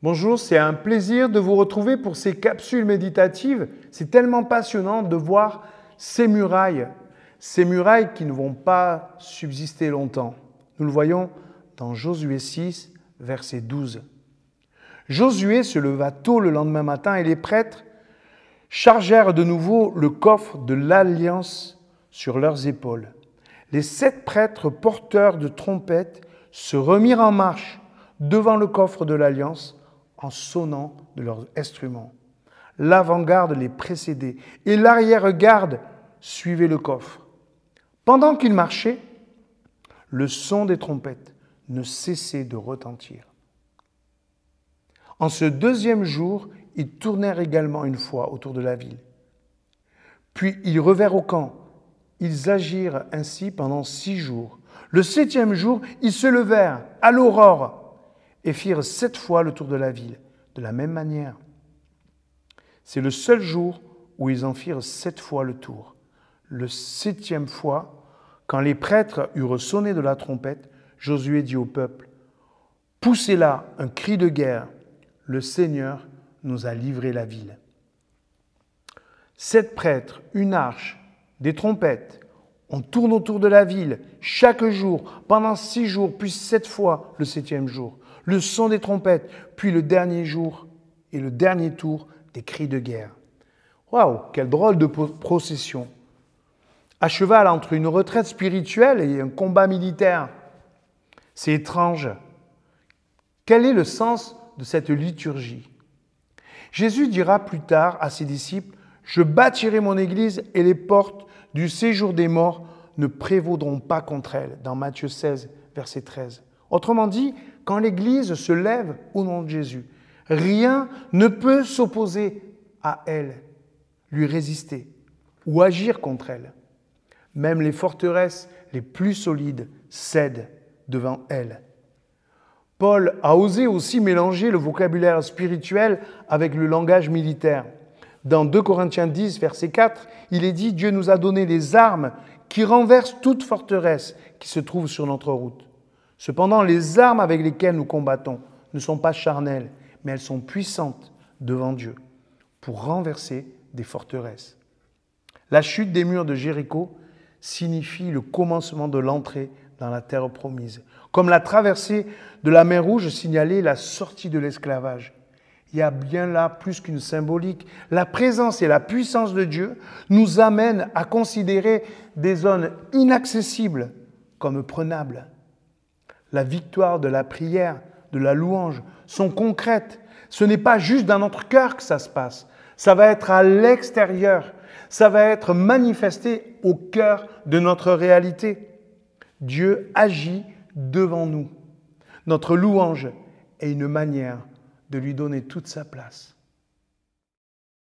Bonjour, c'est un plaisir de vous retrouver pour ces capsules méditatives. C'est tellement passionnant de voir ces murailles, ces murailles qui ne vont pas subsister longtemps. Nous le voyons dans Josué 6, verset 12. Josué se leva tôt le lendemain matin et les prêtres chargèrent de nouveau le coffre de l'alliance sur leurs épaules. Les sept prêtres porteurs de trompettes se remirent en marche devant le coffre de l'alliance en sonnant de leurs instruments. L'avant-garde les précédait et l'arrière-garde suivait le coffre. Pendant qu'ils marchaient, le son des trompettes ne cessait de retentir. En ce deuxième jour, ils tournèrent également une fois autour de la ville. Puis ils revinrent au camp. Ils agirent ainsi pendant six jours. Le septième jour, ils se levèrent à l'aurore et firent sept fois le tour de la ville, de la même manière. C'est le seul jour où ils en firent sept fois le tour. Le septième fois, quand les prêtres eurent sonné de la trompette, Josué dit au peuple, Poussez là un cri de guerre, le Seigneur nous a livré la ville. Sept prêtres, une arche, des trompettes, on tourne autour de la ville chaque jour, pendant six jours, puis sept fois le septième jour le son des trompettes, puis le dernier jour et le dernier tour des cris de guerre. Waouh, quelle drôle de procession. À cheval entre une retraite spirituelle et un combat militaire. C'est étrange. Quel est le sens de cette liturgie? Jésus dira plus tard à ses disciples, Je bâtirai mon Église et les portes du séjour des morts ne prévaudront pas contre elle, dans Matthieu 16, verset 13. Autrement dit, quand l'Église se lève au nom de Jésus, rien ne peut s'opposer à elle, lui résister ou agir contre elle. Même les forteresses les plus solides cèdent devant elle. Paul a osé aussi mélanger le vocabulaire spirituel avec le langage militaire. Dans 2 Corinthiens 10, verset 4, il est dit, Dieu nous a donné les armes qui renversent toute forteresse qui se trouve sur notre route. Cependant, les armes avec lesquelles nous combattons ne sont pas charnelles, mais elles sont puissantes devant Dieu pour renverser des forteresses. La chute des murs de Jéricho signifie le commencement de l'entrée dans la terre promise, comme la traversée de la mer Rouge signalait la sortie de l'esclavage. Il y a bien là plus qu'une symbolique. La présence et la puissance de Dieu nous amènent à considérer des zones inaccessibles comme prenables la victoire de la prière, de la louange, sont concrètes. Ce n'est pas juste dans notre cœur que ça se passe. Ça va être à l'extérieur. Ça va être manifesté au cœur de notre réalité. Dieu agit devant nous. Notre louange est une manière de lui donner toute sa place.